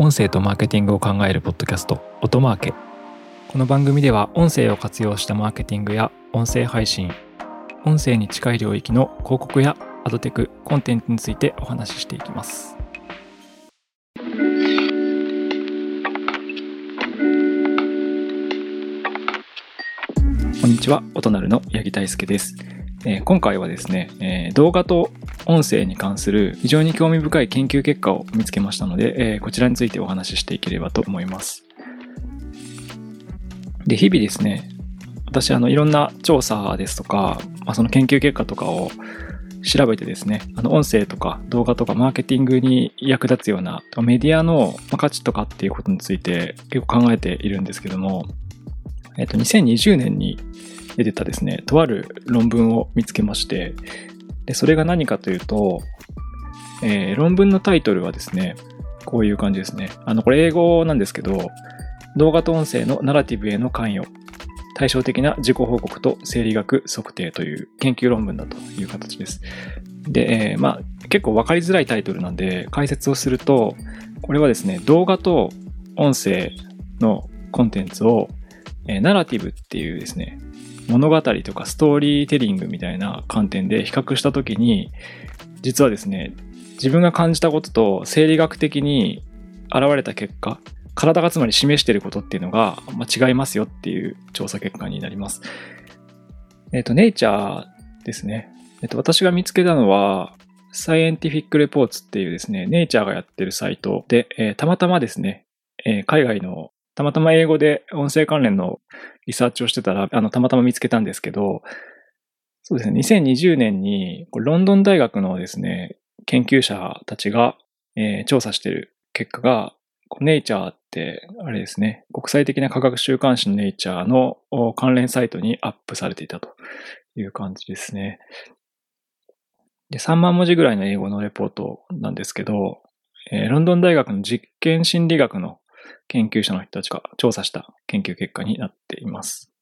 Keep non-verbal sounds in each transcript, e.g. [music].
音声とマーケティングを考えるポッドキャスト音マーケ。この番組では音声を活用したマーケティングや音声配信音声に近い領域の広告やアドテクコンテンツについてお話ししていきます。こんにちは音なるの八木大輔です。え、今回はですね、え、動画と音声に関する非常に興味深い研究結果を見つけましたので、え、こちらについてお話ししていければと思います。で、日々ですね、私、あの、いろんな調査ですとか、まあ、その研究結果とかを調べてですね、あの、音声とか動画とかマーケティングに役立つようなメディアの価値とかっていうことについて結構考えているんですけども、えっと、2020年に出てたですね、とある論文を見つけまして、でそれが何かというと、えー、論文のタイトルはですね、こういう感じですね。あの、これ英語なんですけど、動画と音声のナラティブへの関与、対照的な自己報告と生理学測定という研究論文だという形です。で、えー、まあ、結構分かりづらいタイトルなんで解説をすると、これはですね、動画と音声のコンテンツを、えー、ナラティブっていうですね、物語とかストーリーテリングみたいな観点で比較した時に実はですね自分が感じたことと生理学的に現れた結果体がつまり示していることっていうのが、まあ、違いますよっていう調査結果になります。えっ、ー、と、ネイチャーですね。えっ、と、私が見つけたのは、サイエンティフィックレポーツっていうですね、ネイチャーがやってるサイトで、えー、たまたまですね、え海外のたまたま英語で音声関連のリサーチをしてたら、あの、たまたま見つけたんですけど、そうですね、2020年に、ロンドン大学のですね、研究者たちが、えー、調査してる結果が、ネイチャーって、あれですね、国際的な科学週刊誌のネイチャーの関連サイトにアップされていたという感じですね。で、3万文字ぐらいの英語のレポートなんですけど、えー、ロンドン大学の実験心理学の研究者の人たちが調査した研究結果になっています。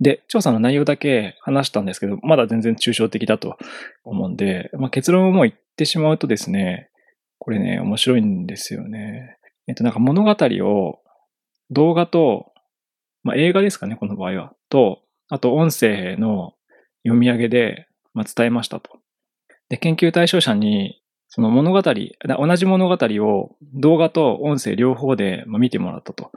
で、調査の内容だけ話したんですけど、まだ全然抽象的だと思うんで、まあ、結論をもう言ってしまうとですね、これね、面白いんですよね。えっと、なんか物語を動画と、まあ、映画ですかね、この場合は。と、あと音声の読み上げで、まあ、伝えましたと。で、研究対象者にその物語、同じ物語を動画と音声両方で見てもらったと。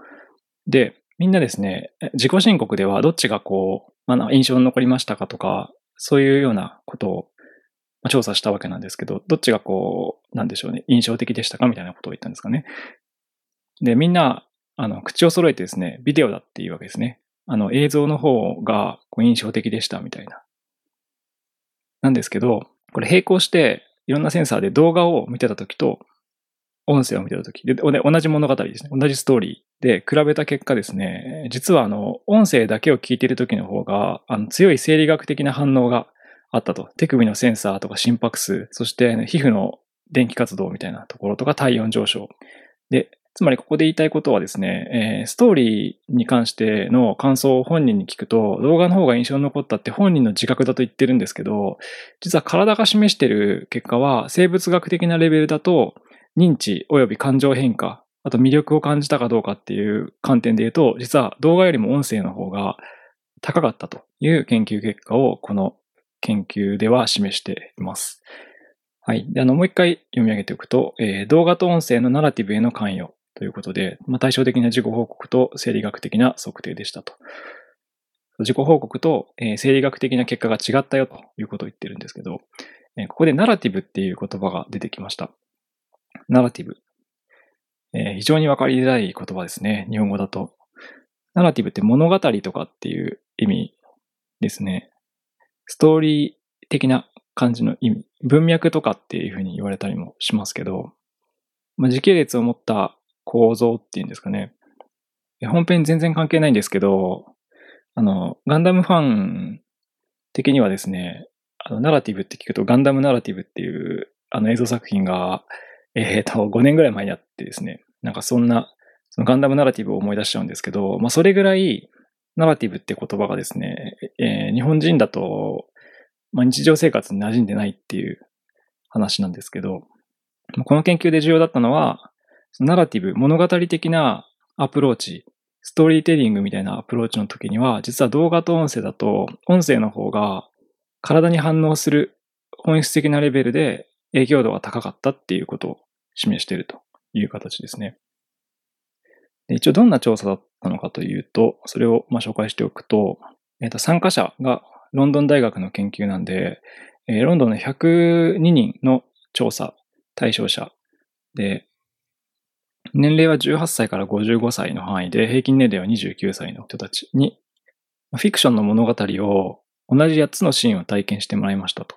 で、みんなですね、自己申告ではどっちがこう、まあ、印象に残りましたかとか、そういうようなことを調査したわけなんですけど、どっちがこう、なんでしょうね、印象的でしたかみたいなことを言ったんですかね。で、みんな、あの、口を揃えてですね、ビデオだっていうわけですね。あの、映像の方がこう印象的でしたみたいな。なんですけど、これ並行して、いろんなセンサーで動画を見てた時と、音声を見てたとき、で、同じ物語ですね。同じストーリーで比べた結果ですね、実はあの、音声だけを聞いている時の方が、あの、強い生理学的な反応があったと。手首のセンサーとか心拍数、そして、皮膚の電気活動みたいなところとか体温上昇。で、つまりここで言いたいことはですね、えー、ストーリーに関しての感想を本人に聞くと、動画の方が印象に残ったって本人の自覚だと言ってるんですけど、実は体が示してる結果は、生物学的なレベルだと、認知及び感情変化、あと魅力を感じたかどうかっていう観点で言うと、実は動画よりも音声の方が高かったという研究結果をこの研究では示しています。はい。で、あの、もう一回読み上げておくと、えー、動画と音声のナラティブへの関与。ということで、まあ、対照的な自己報告と生理学的な測定でしたと。自己報告と、えー、生理学的な結果が違ったよということを言ってるんですけど、えー、ここでナラティブっていう言葉が出てきました。ナラティブ。えー、非常にわかりづらい言葉ですね。日本語だと。ナラティブって物語とかっていう意味ですね。ストーリー的な感じの意味。文脈とかっていうふうに言われたりもしますけど、まあ、時系列を持った構造っていうんですかね。本編全然関係ないんですけど、あの、ガンダムファン的にはですね、あの、ナラティブって聞くと、ガンダムナラティブっていう、あの映像作品が、えっ、ー、と、5年ぐらい前にあってですね、なんかそんな、そのガンダムナラティブを思い出しちゃうんですけど、まあ、それぐらい、ナラティブって言葉がですね、えー、日本人だと、まあ、日常生活に馴染んでないっていう話なんですけど、この研究で重要だったのは、ナラティブ、物語的なアプローチ、ストーリーテリングみたいなアプローチの時には、実は動画と音声だと、音声の方が体に反応する本質的なレベルで影響度が高かったっていうことを示しているという形ですね。一応どんな調査だったのかというと、それをま紹介しておくと、えー、と参加者がロンドン大学の研究なんで、えー、ロンドンの102人の調査対象者で、年齢は18歳から55歳の範囲で、平均年齢は29歳の人たちに、フィクションの物語を同じ8つのシーンを体験してもらいましたと。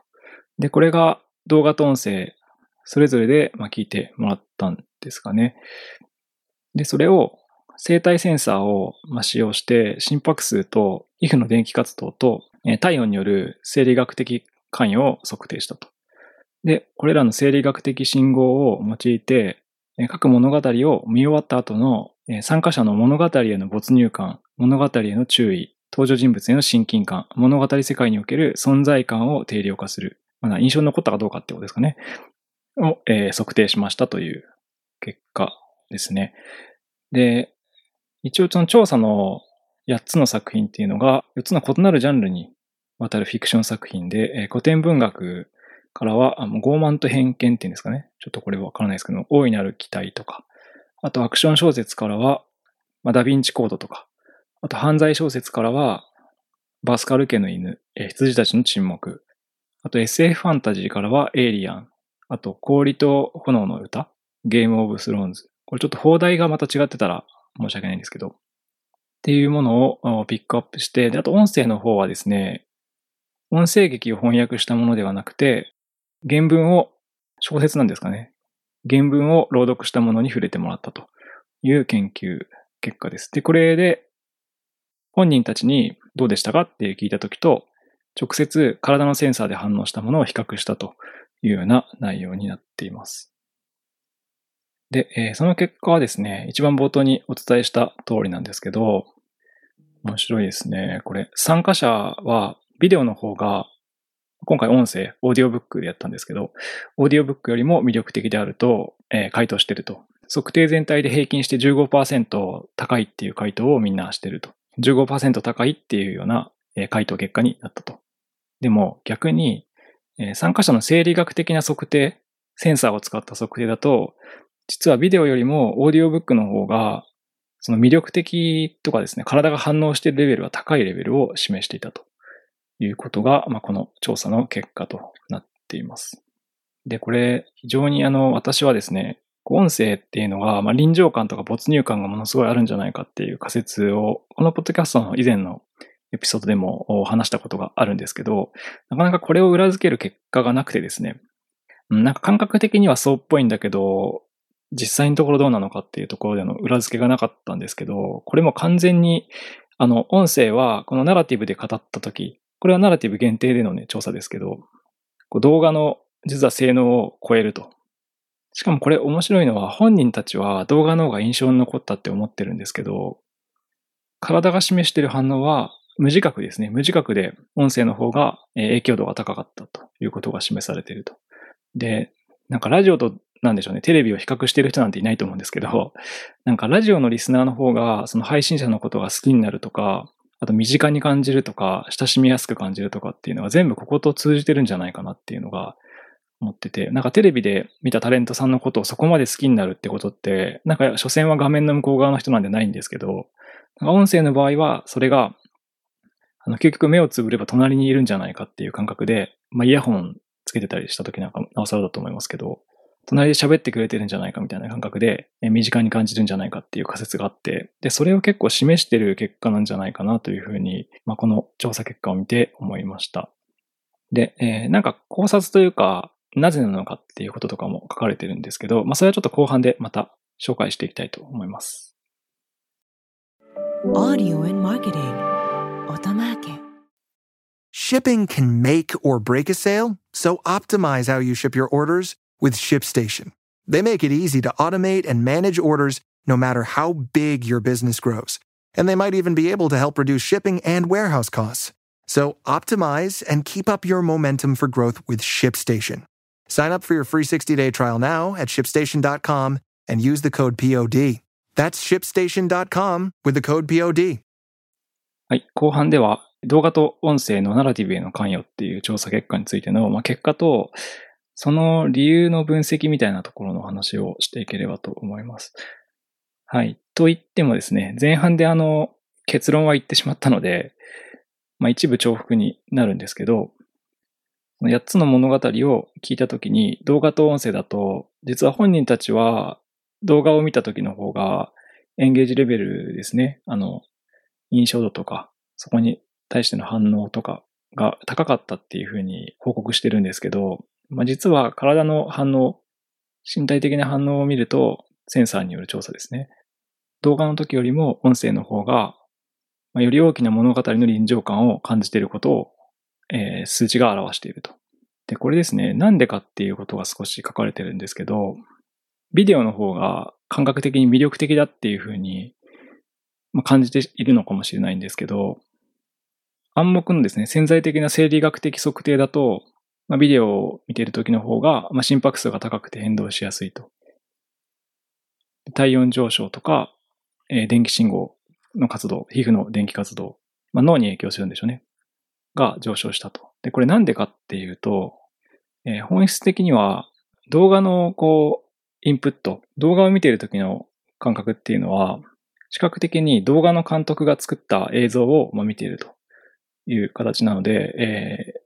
で、これが動画と音声、それぞれで聞いてもらったんですかね。で、それを生体センサーを使用して心拍数と皮膚の電気活動と体温による生理学的関与を測定したと。で、これらの生理学的信号を用いて各物語を見終わった後の参加者の物語への没入感、物語への注意、登場人物への親近感、物語世界における存在感を定量化する。まあ、印象に残ったかどうかってことですかね。を、えー、測定しましたという結果ですね。で、一応その調査の8つの作品っていうのが4つの異なるジャンルにわたるフィクション作品で、えー、古典文学からは、傲慢と偏見っていうんですかね。ちょっとこれわからないですけど、大いなる期待とか、あとアクション小説からは、まあ、ダヴィンチコードとか、あと犯罪小説からは、バスカル家の犬、え、羊たちの沈黙、あと SF ファンタジーからはエイリアン、あと氷と炎の歌、ゲームオブスローンズ。これちょっと放題がまた違ってたら申し訳ないんですけど、っていうものをピックアップして、で、あと音声の方はですね、音声劇を翻訳したものではなくて、原文を、小説なんですかね。原文を朗読したものに触れてもらったという研究結果です。で、これで本人たちにどうでしたかって聞いたときと、直接体のセンサーで反応したものを比較したというような内容になっています。で、え、その結果はですね、一番冒頭にお伝えした通りなんですけど、面白いですね。これ、参加者はビデオの方が、今回音声、オーディオブックでやったんですけど、オーディオブックよりも魅力的であると、えー、回答してると。測定全体で平均して15%高いっていう回答をみんなしてると。15%高いっていうような回答結果になったと。でも逆に、参加者の生理学的な測定、センサーを使った測定だと、実はビデオよりもオーディオブックの方が、その魅力的とかですね、体が反応しているレベルは高いレベルを示していたということが、まあ、この調査の結果となっています。で、これ、非常にあの、私はですね、音声っていうのが、まあ、臨場感とか没入感がものすごいあるんじゃないかっていう仮説を、このポッドキャストの以前のエピソードでも話したことがあるんですけど、なかなかこれを裏付ける結果がなくてですね、なんか感覚的にはそうっぽいんだけど、実際のところどうなのかっていうところでの裏付けがなかったんですけど、これも完全に、あの、音声はこのナラティブで語ったとき、これはナラティブ限定でのね、調査ですけど、動画の実は性能を超えると。しかもこれ面白いのは本人たちは動画の方が印象に残ったって思ってるんですけど、体が示している反応は無自覚ですね。無自覚で音声の方が影響度が高かったということが示されていると。で、なんかラジオとなんでしょうね、テレビを比較してる人なんていないと思うんですけど、なんかラジオのリスナーの方がその配信者のことが好きになるとか、あと身近に感じるとか、親しみやすく感じるとかっていうのは全部ここと通じてるんじゃないかなっていうのが思ってて、なんかテレビで見たタレントさんのことをそこまで好きになるってことって、なんか所詮は画面の向こう側の人なんでないんですけど、音声の場合はそれがあの、結局目をつぶれば隣にいるんじゃないかっていう感覚で、まあ、イヤホンつけてたりした時なんかなおさらだと思いますけど、隣で喋ってくれてるんじゃないかみたいな感覚で、身近に感じるんじゃないかっていう仮説があって、で、それを結構示してる結果なんじゃないかなというふうに、まあ、この調査結果を見て思いました。で、えー、なんか考察というか、なぜなのかっていうこととかも書かれてるんですけど、まあ、それはちょっと後半でまた紹介していきたいと思います。Audio and Marketing Automatic. Shipping can make or break a sale, so optimize how you ship your orders with ShipStation. They make it easy to automate and manage orders no matter how big your business grows. And they might even be able to help reduce shipping and warehouse costs. So optimize and keep up your momentum for growth with ShipStation. Sign up for your free 60-day trial now at shipstation.com and use the code POD. That's shipstation.com with the code POD. はい。後半では動画と音声のナラティブへの関与っていう調査結果についての、まあ、結果と、 その理由の分析みたいなところの話をしていければと思います。はい。と言ってもですね、前半であの結論は言ってしまったので、まあ一部重複になるんですけど、8つの物語を聞いたときに動画と音声だと、実は本人たちは動画を見た時の方がエンゲージレベルですね。あの、印象度とか、そこに対しての反応とかが高かったっていうふうに報告してるんですけど、まあ、実は体の反応、身体的な反応を見ると、センサーによる調査ですね。動画の時よりも音声の方が、まあ、より大きな物語の臨場感を感じていることを、えー、数値が表していると。で、これですね、なんでかっていうことが少し書かれてるんですけど、ビデオの方が感覚的に魅力的だっていうふうに感じているのかもしれないんですけど、暗黙のですね、潜在的な生理学的測定だと、まあ、ビデオを見ている時の方が、まあ、心拍数が高くて変動しやすいと。体温上昇とか、えー、電気信号の活動、皮膚の電気活動、まあ、脳に影響するんでしょうね。が上昇したと。で、これなんでかっていうと、えー、本質的には動画のこう、インプット、動画を見ている時の感覚っていうのは、視覚的に動画の監督が作った映像を見ているという形なので、えー、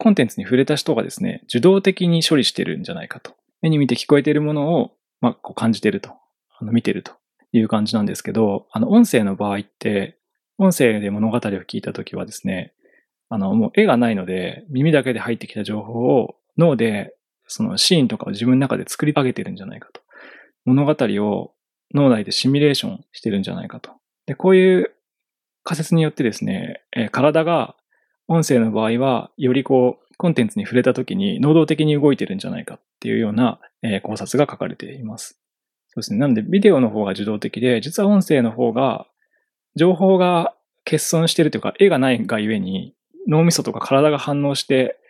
コンテンツに触れた人がですね、受動的に処理してるんじゃないかと。目に見て聞こえているものを、まあ、こう感じてると。あの見てるという感じなんですけど、あの、音声の場合って、音声で物語を聞いたときはですね、あの、もう絵がないので、耳だけで入ってきた情報を脳でそのシーンとかを自分の中で作り上げてるんじゃないかと。物語を脳内でシミュレーションしてるんじゃないかと。で、こういう仮説によってですね、え、体が音声の場合は、よりこう、コンテンツに触れた時に能動的に動いてるんじゃないかっていうような、え、考察が書かれています。そうですね。なので、ビデオの方が受動的で、実は音声の方が、情報が欠損してるというか、絵がないがゆえに、脳みそとか体が反応して、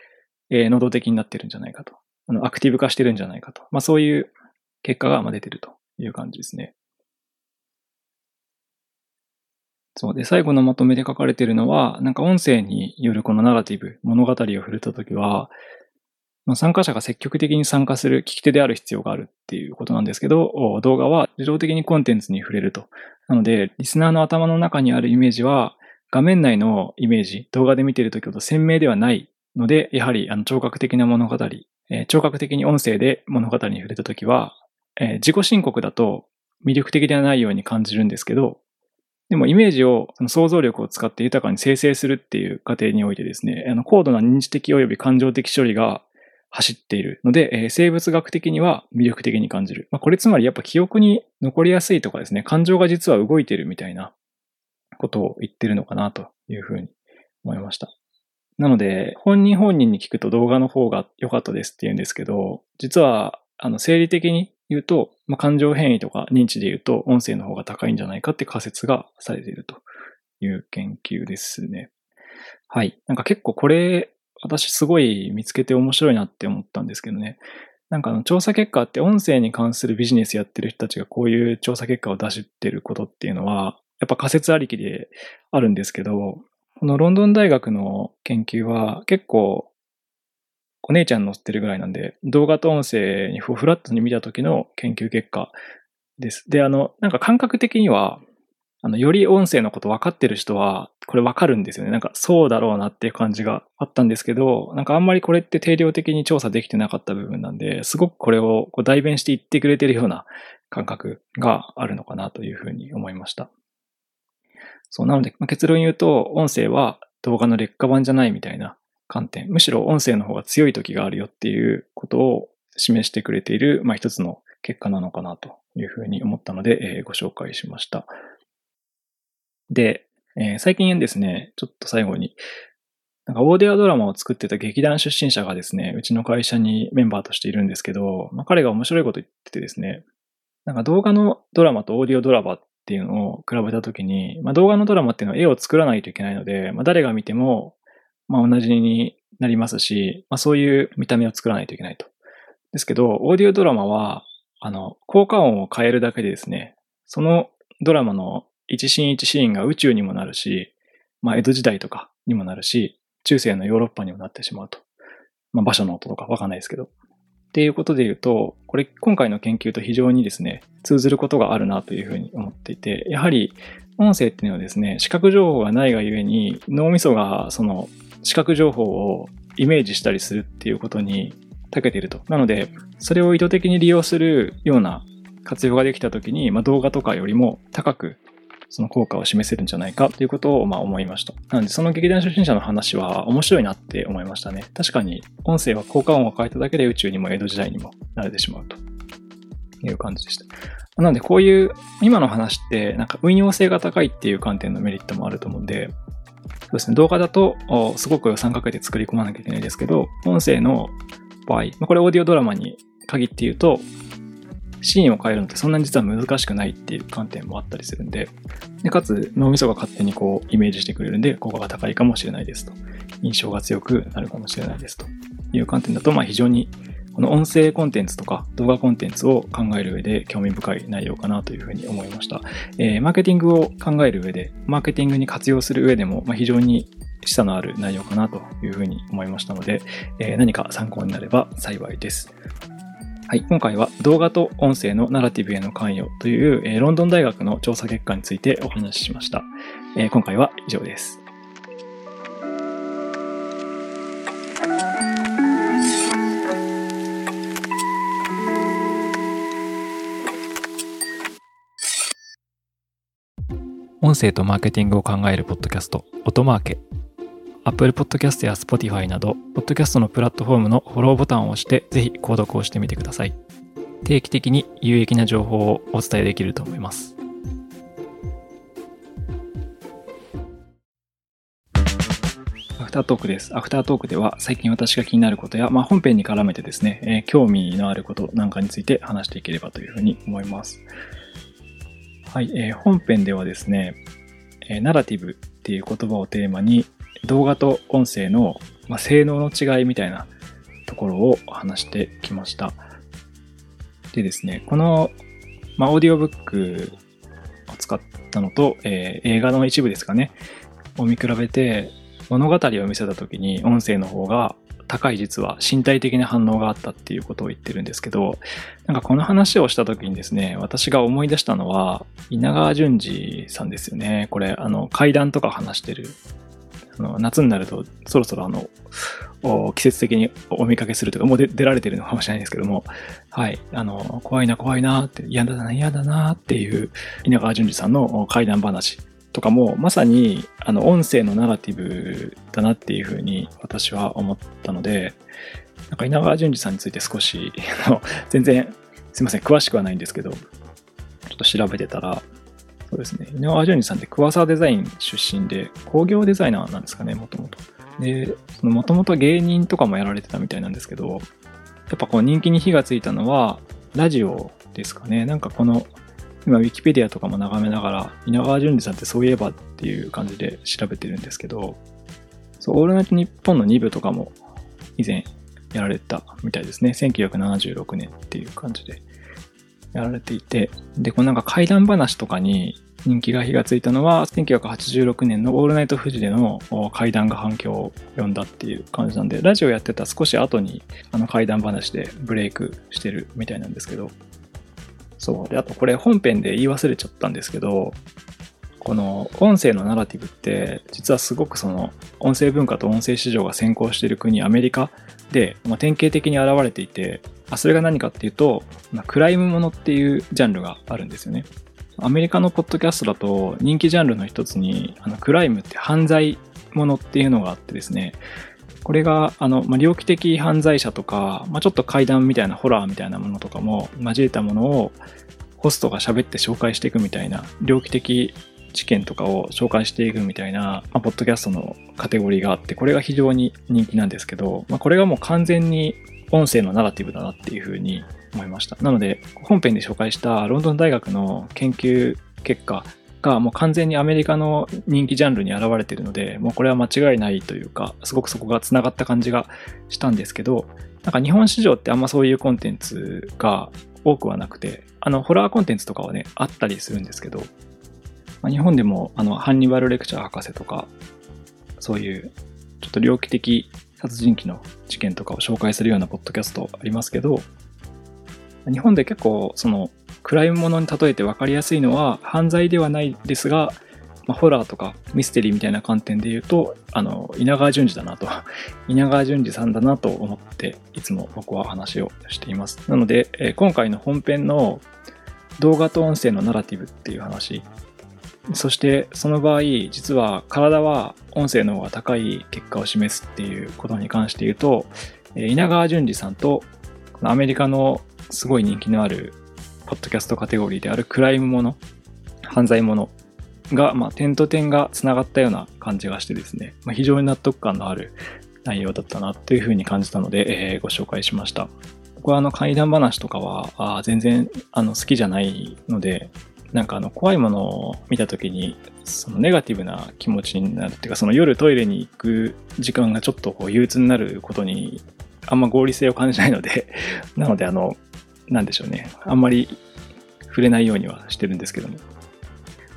えー、能動的になってるんじゃないかと。あの、アクティブ化してるんじゃないかと。まあそういう結果が出てるという感じですね。そうで、最後のまとめで書かれているのは、なんか音声によるこのナラティブ、物語を触れたときは、ま、参加者が積極的に参加する聞き手である必要があるっていうことなんですけど、動画は自動的にコンテンツに触れると。なので、リスナーの頭の中にあるイメージは、画面内のイメージ、動画で見ているときほど鮮明ではないので、やはりあの聴覚的な物語えー、聴覚的に音声で物語に触れたときは、えー、自己申告だと魅力的ではないように感じるんですけど、でもイメージを、その想像力を使って豊かに生成するっていう過程においてですね、あの高度な認知的及び感情的処理が走っているので、えー、生物学的には魅力的に感じる。まあ、これつまりやっぱ記憶に残りやすいとかですね、感情が実は動いてるみたいなことを言ってるのかなというふうに思いました。なので、本人本人に聞くと動画の方が良かったですって言うんですけど、実は、あの、生理的に言うと、まあ、感情変異とか認知で言うと、音声の方が高いんじゃないかって仮説がされているという研究ですね。はい。なんか結構これ、私すごい見つけて面白いなって思ったんですけどね。なんかあの調査結果って音声に関するビジネスやってる人たちがこういう調査結果を出してることっていうのは、やっぱ仮説ありきであるんですけど、このロンドン大学の研究は結構お姉ちゃん載ってるぐらいなんで、動画と音声にフラットに見た時の研究結果です。で、あの、なんか感覚的には、あの、より音声のこと分かってる人は、これ分かるんですよね。なんかそうだろうなっていう感じがあったんですけど、なんかあんまりこれって定量的に調査できてなかった部分なんで、すごくこれをこう代弁して言ってくれてるような感覚があるのかなというふうに思いました。そう、なので、まあ、結論言うと、音声は動画の劣化版じゃないみたいな観点、むしろ音声の方が強い時があるよっていうことを示してくれている、まあ、一つの結果なのかなというふうに思ったので、えー、ご紹介しました。で、えー、最近ですね、ちょっと最後に、なんかオーディオドラマを作ってた劇団出身者がですね、うちの会社にメンバーとしているんですけど、まあ、彼が面白いこと言っててですね、なんか動画のドラマとオーディオドラマっていうのを比べたときに、まあ、動画のドラマっていうのは絵を作らないといけないので、まあ、誰が見ても、まあ、同じになりますし、まあ、そういう見た目を作らないといけないと。ですけど、オーディオドラマは、あの、効果音を変えるだけでですね、そのドラマの一シーン一シーンが宇宙にもなるし、まあ、江戸時代とかにもなるし、中世のヨーロッパにもなってしまうと。まあ、場所の音とかわかんないですけど。っていうことで言うと、これ今回の研究と非常にですね、通ずることがあるなというふうに思っていて、やはり音声っていうのはですね、視覚情報がないがゆえに脳みそがその視覚情報をイメージしたりするっていうことに長けていると。なので、それを意図的に利用するような活用ができたときに、まあ、動画とかよりも高くその効果を示せるんじゃないかということをまあ思いました。なので、その劇団初心者の話は面白いなって思いましたね。確かに、音声は効果音を変えただけで宇宙にも江戸時代にも慣れてしまうという感じでした。なので、こういう今の話って、なんか運用性が高いっていう観点のメリットもあると思うんで、そうですね、動画だとすごく予算かけて作り込まなきゃいけないですけど、音声の場合、これオーディオドラマに限って言うと、シーンを変えるのってそんなに実は難しくないっていう観点もあったりするんで、でかつ脳みそが勝手にこうイメージしてくれるんで効果が高いかもしれないですと。印象が強くなるかもしれないですという観点だと、まあ非常にこの音声コンテンツとか動画コンテンツを考える上で興味深い内容かなというふうに思いました。えー、マーケティングを考える上で、マーケティングに活用する上でも、まあ、非常に示唆のある内容かなというふうに思いましたので、えー、何か参考になれば幸いです。はい、今回は動画と音声のナラティブへの関与という、えー、ロンドン大学の調査結果についてお話ししました。えー、今回は以上です。音声とマーケティングを考えるポッドキャスト、音マーケ。Apple Podcast や Spotify など、ポッドキャストのプラットフォームのフォローボタンを押して、ぜひ購読をしてみてください。定期的に有益な情報をお伝えできると思います。アフタートークです。アフタートークでは最近私が気になることや、まあ、本編に絡めてですね、えー、興味のあることなんかについて話していければというふうに思います。はい、えー、本編ではですね、えー、ナラティブっていう言葉をテーマに、動画と音声の、まあ、性能の違いみたいなところを話してきました。でですね、この、まあ、オーディオブックを使ったのと、えー、映画の一部ですかね、を見比べて、物語を見せた時に音声の方が高い実は身体的な反応があったっていうことを言ってるんですけど、なんかこの話をした時にですね、私が思い出したのは、稲川淳二さんですよね。これ、あの、階段とか話してるあの夏になるとそろそろあの季節的にお見かけするというかもう出られてるのかもしれないですけどもはいあの怖いな怖いなって嫌だな嫌だなっていう稲川淳二さんの怪談話とかもまさにあの音声のナラティブだなっていうふうに私は思ったのでなんか稲川淳二さんについて少し全然すいません詳しくはないんですけどちょっと調べてたらそうですね。井上淳二さんって桑沢デザイン出身で、工業デザイナーなんですかね、もともと。で、もともと芸人とかもやられてたみたいなんですけど、やっぱこう人気に火がついたのは、ラジオですかね。なんかこの、今、ウィキペディアとかも眺めながら、稲川淳二さんってそういえばっていう感じで調べてるんですけど、そう、オールナイトニッポンの2部とかも以前やられたみたいですね。1976年っていう感じで。やられていて、で、このなんか怪談話とかに人気が火がついたのは、1986年のオールナイトフジでの怪談が反響を呼んだっていう感じなんで、ラジオやってた少し後にあの怪談話でブレイクしてるみたいなんですけど、そう。で、あとこれ本編で言い忘れちゃったんですけど、この音声のナラティブって実はすごくその音声文化と音声市場が先行している国アメリカで、まあ、典型的に現れていてあそれが何かっていうと、まあ、クライムものっていうジャンルがあるんですよね。アメリカのポッドキャストだと人気ジャンルの一つにあのクライムって犯罪ものっていうのがあってですねこれがあの、まあ、猟奇的犯罪者とか、まあ、ちょっと怪談みたいなホラーみたいなものとかも交えたものをホストが喋って紹介していくみたいな猟奇的事件とかを紹介していくみたいな、まあ、ポッドキャストのカテゴリーがあってこれが非常に人気なんですけど、まあ、これがもう完全に音声のナラティブだなっていうふうに思いました。なので、本編で紹介したロンドン大学の研究結果がもう完全にアメリカの人気ジャンルに現れているので、もうこれは間違いないというか、すごくそこが繋がった感じがしたんですけど、なんか日本市場ってあんまそういうコンテンツが多くはなくて、あの、ホラーコンテンツとかはね、あったりするんですけど、まあ、日本でも、あの、ハンニバルレクチャー博士とか、そういう、ちょっと猟奇的殺人鬼の事件とかを紹介するようなポッドキャストありますけど、日本で結構、その、暗いものに例えて分かりやすいのは、犯罪ではないですが、まあ、ホラーとかミステリーみたいな観点で言うと、あの、稲川淳二だなと、[laughs] 稲川淳二さんだなと思って、いつも僕は話をしています。なので、えー、今回の本編の動画と音声のナラティブっていう話、そしてその場合、実は体は音声の方が高い結果を示すっていうことに関して言うと、稲川淳二さんとアメリカのすごい人気のあるポッドキャストカテゴリーであるクライムもの、犯罪ものが、まあ、点と点が繋がったような感じがしてですね、まあ、非常に納得感のある内容だったなというふうに感じたので、えー、ご紹介しました。僕はあの怪談話とかはあ全然あの好きじゃないので、なんかあの怖いものを見た時にそのネガティブな気持ちになるっていうかその夜トイレに行く時間がちょっとこう憂鬱になることにあんま合理性を感じないので [laughs] なのであのなんでしょうねあんまり触れないようにはしてるんですけども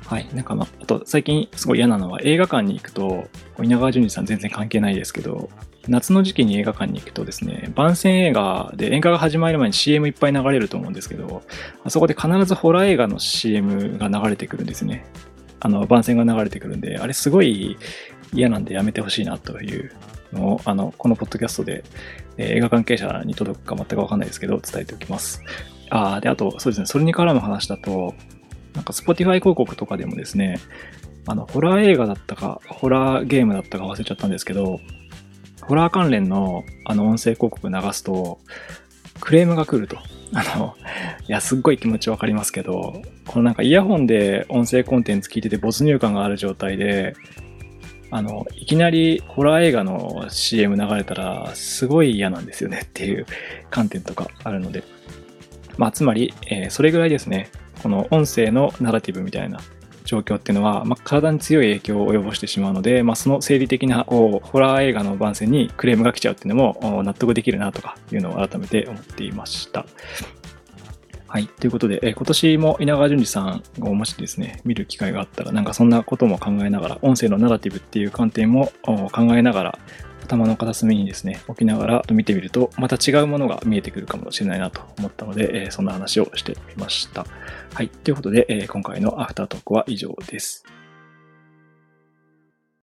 はい。なんかまあ、あと最近すごい嫌なのは映画館に行くと、稲川淳二さん全然関係ないですけど、夏の時期に映画館に行くとですね、番宣映画で映画が始まる前に CM いっぱい流れると思うんですけど、あそこで必ずホラー映画の CM が流れてくるんですね。あの、番宣が流れてくるんで、あれすごい嫌なんでやめてほしいなというのを、あの、このポッドキャストで、えー、映画関係者に届くか全くわかんないですけど、伝えておきます。ああ、で、あと、そうですね、それに絡む話だと、なんか Spotify 広告とかでもですね、あの、ホラー映画だったか、ホラーゲームだったか忘れちゃったんですけど、ホラー関連のあの音声広告流すと、クレームが来ると。あの、いや、すっごい気持ちわかりますけど、このなんかイヤホンで音声コンテンツ聞いてて没入感がある状態で、あの、いきなりホラー映画の CM 流れたら、すごい嫌なんですよねっていう観点とかあるので。まあ、つまり、えー、それぐらいですね。この音声のナラティブみたいな状況っていうのは、まあ、体に強い影響を及ぼしてしまうので、まあ、その生理的なこうホラー映画の番宣にクレームが来ちゃうっていうのも納得できるなとかいうのを改めて思っていました。はい。ということで、え今年も稲川淳二さんをもしですね、見る機会があったら、なんかそんなことも考えながら、音声のナラティブっていう観点も考えながら、頭の片隅にですね、置きながら見てみると、また違うものが見えてくるかもしれないなと思ったので、えそんな話をしてみました。はい。ということで、え今回のアフタートークは以上です。